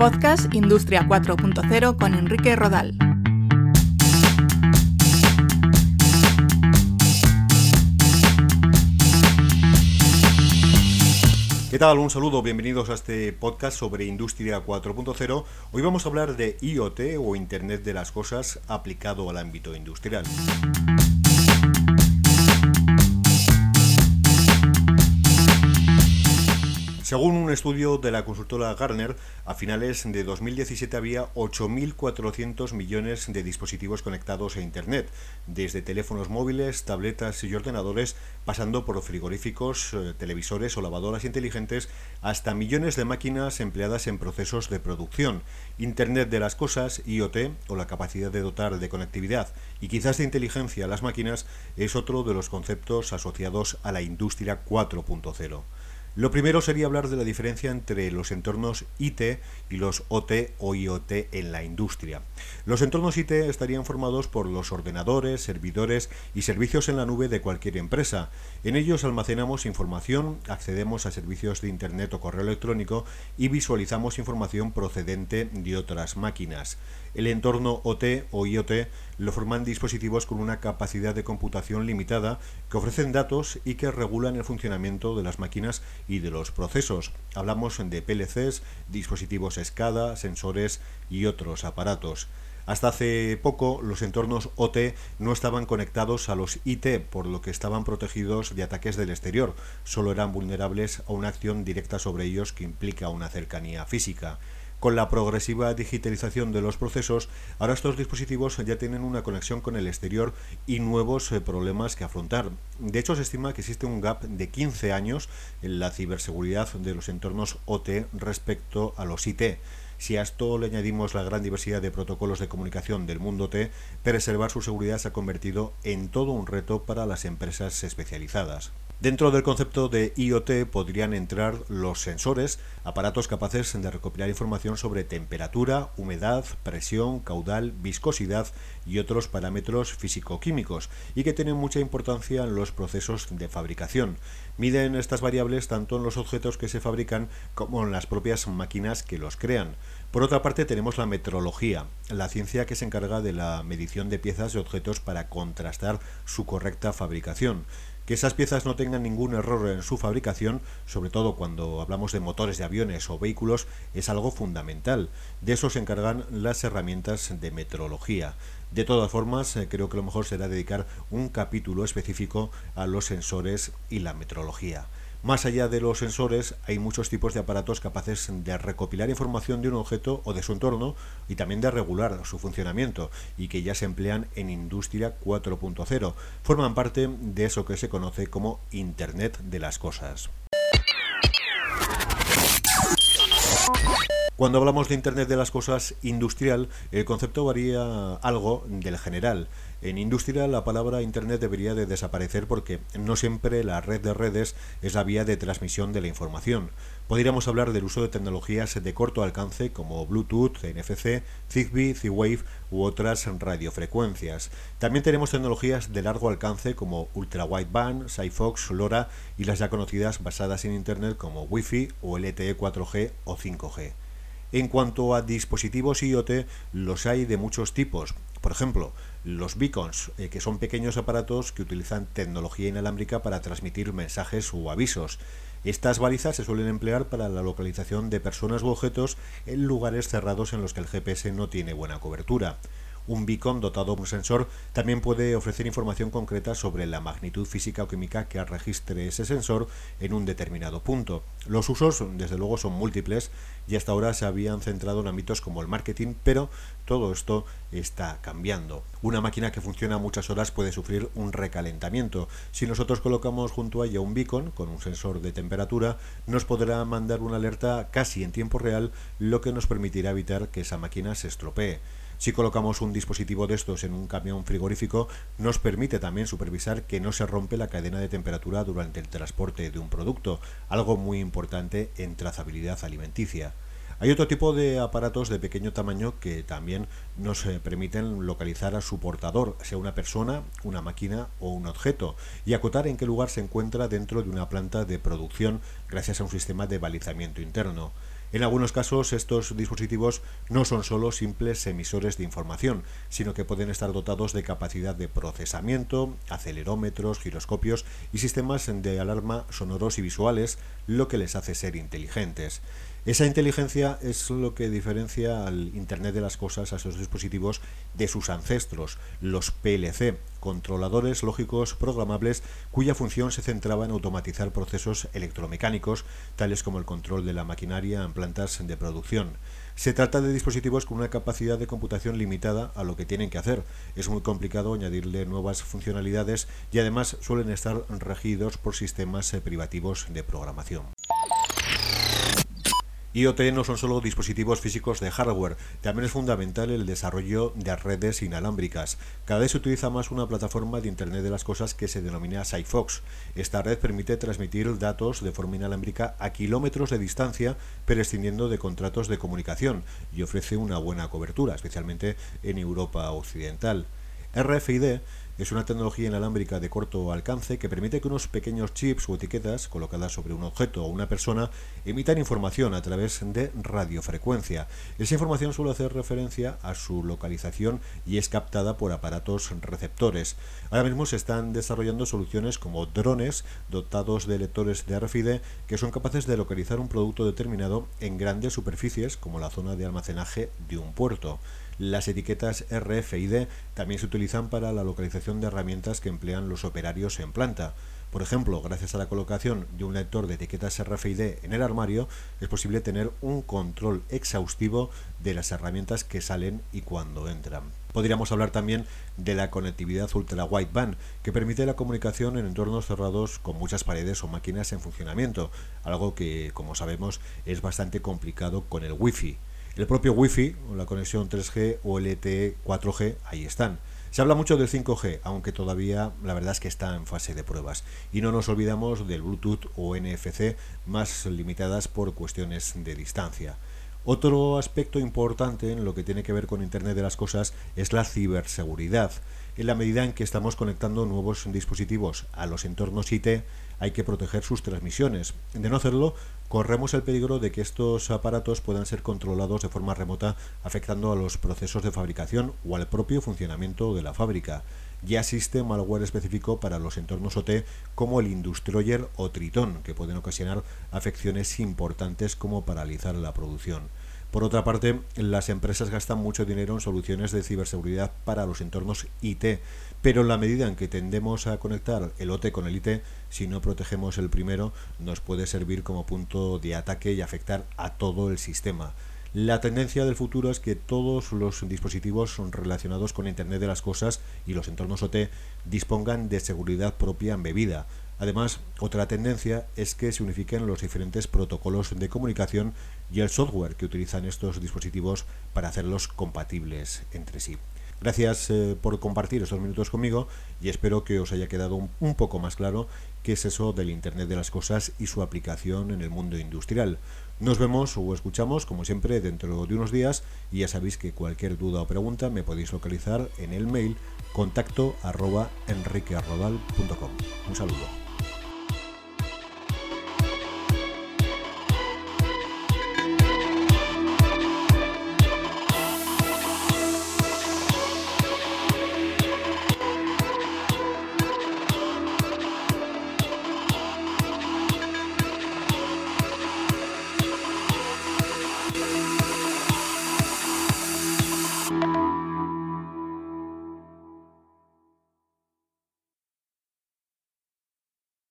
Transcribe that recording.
Podcast Industria 4.0 con Enrique Rodal. ¿Qué tal? Un saludo, bienvenidos a este podcast sobre Industria 4.0. Hoy vamos a hablar de IoT o Internet de las Cosas aplicado al ámbito industrial. Según un estudio de la consultora Gartner, a finales de 2017 había 8.400 millones de dispositivos conectados a Internet, desde teléfonos móviles, tabletas y ordenadores, pasando por frigoríficos, eh, televisores o lavadoras inteligentes, hasta millones de máquinas empleadas en procesos de producción. Internet de las cosas, IoT, o la capacidad de dotar de conectividad y quizás de inteligencia a las máquinas, es otro de los conceptos asociados a la industria 4.0. Lo primero sería hablar de la diferencia entre los entornos IT y los OT o IoT en la industria. Los entornos IT estarían formados por los ordenadores, servidores y servicios en la nube de cualquier empresa. En ellos almacenamos información, accedemos a servicios de Internet o correo electrónico y visualizamos información procedente de otras máquinas. El entorno OT o IoT lo forman dispositivos con una capacidad de computación limitada que ofrecen datos y que regulan el funcionamiento de las máquinas y de los procesos. Hablamos de PLCs, dispositivos SCADA, sensores y otros aparatos. Hasta hace poco los entornos OT no estaban conectados a los IT, por lo que estaban protegidos de ataques del exterior, solo eran vulnerables a una acción directa sobre ellos que implica una cercanía física. Con la progresiva digitalización de los procesos, ahora estos dispositivos ya tienen una conexión con el exterior y nuevos eh, problemas que afrontar. De hecho, se estima que existe un gap de 15 años en la ciberseguridad de los entornos OT respecto a los IT. Si a esto le añadimos la gran diversidad de protocolos de comunicación del mundo T, preservar su seguridad se ha convertido en todo un reto para las empresas especializadas. Dentro del concepto de IoT podrían entrar los sensores, aparatos capaces de recopilar información sobre temperatura, humedad, presión, caudal, viscosidad y otros parámetros físico-químicos y que tienen mucha importancia en los procesos de fabricación. Miden estas variables tanto en los objetos que se fabrican como en las propias máquinas que los crean. Por otra parte tenemos la metrología, la ciencia que se encarga de la medición de piezas y objetos para contrastar su correcta fabricación que esas piezas no tengan ningún error en su fabricación, sobre todo cuando hablamos de motores de aviones o vehículos, es algo fundamental. De eso se encargan las herramientas de metrología. De todas formas, eh, creo que lo mejor será dedicar un capítulo específico a los sensores y la metrología. Más allá de los sensores, hay muchos tipos de aparatos capaces de recopilar información de un objeto o de su entorno y también de regular su funcionamiento y que ya se emplean en Industria 4.0. Forman parte de eso que se conoce como Internet de las Cosas. Cuando hablamos de Internet de las Cosas industrial, el concepto varía algo del general. En industria la palabra Internet debería de desaparecer porque no siempre la red de redes es la vía de transmisión de la información. Podríamos hablar del uso de tecnologías de corto alcance como Bluetooth, NFC, Zigbee, Z-Wave u otras radiofrecuencias. También tenemos tecnologías de largo alcance como Ultra Wideband, Sigfox, LoRa y las ya conocidas basadas en Internet como Wi-Fi o LTE 4G o 5G. En cuanto a dispositivos IoT, los hay de muchos tipos. Por ejemplo, los beacons, eh, que son pequeños aparatos que utilizan tecnología inalámbrica para transmitir mensajes o avisos. Estas balizas se suelen emplear para la localización de personas u objetos en lugares cerrados en los que el GPS no tiene buena cobertura. Un beacon dotado de un sensor también puede ofrecer información concreta sobre la magnitud física o química que registre ese sensor en un determinado punto. Los usos, desde luego, son múltiples y hasta ahora se habían centrado en ámbitos como el marketing, pero todo esto está cambiando. Una máquina que funciona muchas horas puede sufrir un recalentamiento. Si nosotros colocamos junto a ella un beacon con un sensor de temperatura, nos podrá mandar una alerta casi en tiempo real, lo que nos permitirá evitar que esa máquina se estropee. Si colocamos un dispositivo de estos en un camión frigorífico, nos permite también supervisar que no se rompe la cadena de temperatura durante el transporte de un producto, algo muy importante en trazabilidad alimenticia. Hay otro tipo de aparatos de pequeño tamaño que también nos eh, permiten localizar a su portador, sea una persona, una máquina o un objeto, y acotar en qué lugar se encuentra dentro de una planta de producción gracias a un sistema de balizamiento interno. En algunos casos estos dispositivos no son solo simples emisores de información, sino que pueden estar dotados de capacidad de procesamiento, acelerómetros, giroscopios y sistemas de alarma sonoros y visuales, lo que les hace ser inteligentes. Esa inteligencia es lo que diferencia al Internet de las Cosas, a esos dispositivos, de sus ancestros, los PLC, controladores lógicos programables cuya función se centraba en automatizar procesos electromecánicos, tales como el control de la maquinaria en plantas de producción. Se trata de dispositivos con una capacidad de computación limitada a lo que tienen que hacer. Es muy complicado añadirle nuevas funcionalidades y además suelen estar regidos por sistemas eh, privativos de programación. IoT no son solo dispositivos físicos de hardware, también es fundamental el desarrollo de redes inalámbricas. Cada vez se utiliza más una plataforma de Internet de las Cosas que se denomina Sigfox. Esta red permite transmitir datos de forma inalámbrica a kilómetros de distancia, prescindiendo de contratos de comunicación, y ofrece una buena cobertura, especialmente en Europa Occidental. RFID es una tecnología inalámbrica de corto alcance que permite que unos pequeños chips o etiquetas colocadas sobre un objeto o una persona emitan información a través de radiofrecuencia. Esa información suele hacer referencia a su localización y es captada por aparatos receptores. Ahora mismo se están desarrollando soluciones como drones dotados de lectores de RFID que son capaces de localizar un producto determinado en grandes superficies como la zona de almacenaje de un puerto. Las etiquetas RFID también se utilizan para la localización de herramientas que emplean los operarios en planta. Por ejemplo, gracias a la colocación de un lector de etiquetas RFID en el armario, es posible tener un control exhaustivo de las herramientas que salen y cuando entran. Podríamos hablar también de la conectividad ultra wideband, que permite la comunicación en entornos cerrados con muchas paredes o máquinas en funcionamiento, algo que, como sabemos, es bastante complicado con el Wi-Fi. El propio Wi-Fi, o la conexión 3G o LTE 4G, ahí están. Se habla mucho del 5G, aunque todavía la verdad es que está en fase de pruebas. Y no nos olvidamos del Bluetooth o NFC, más limitadas por cuestiones de distancia. Otro aspecto importante en lo que tiene que ver con Internet de las Cosas es la ciberseguridad. En la medida en que estamos conectando nuevos dispositivos a los entornos IT, hay que proteger sus transmisiones. De no hacerlo, corremos el peligro de que estos aparatos puedan ser controlados de forma remota, afectando a los procesos de fabricación o al propio funcionamiento de la fábrica. Ya existe malware específico para los entornos OT como el Industroyer o Triton, que pueden ocasionar afecciones importantes como paralizar la producción. Por otra parte, las empresas gastan mucho dinero en soluciones de ciberseguridad para los entornos IT, pero en la medida en que tendemos a conectar el OT con el IT, si no protegemos el primero, nos puede servir como punto de ataque y afectar a todo el sistema. La tendencia del futuro es que todos los dispositivos relacionados con Internet de las Cosas y los entornos OT dispongan de seguridad propia embebida. Además, otra tendencia es que se unifiquen los diferentes protocolos de comunicación y el software que utilizan estos dispositivos para hacerlos compatibles entre sí. Gracias eh, por compartir estos minutos conmigo y espero que os haya quedado un, poco más claro qué es eso del Internet de las Cosas y su aplicación en el mundo industrial. Nos vemos o escuchamos, como siempre, dentro de unos días y ya sabéis que cualquier duda o pregunta me podéis localizar en el mail contacto arroba. Un saludo.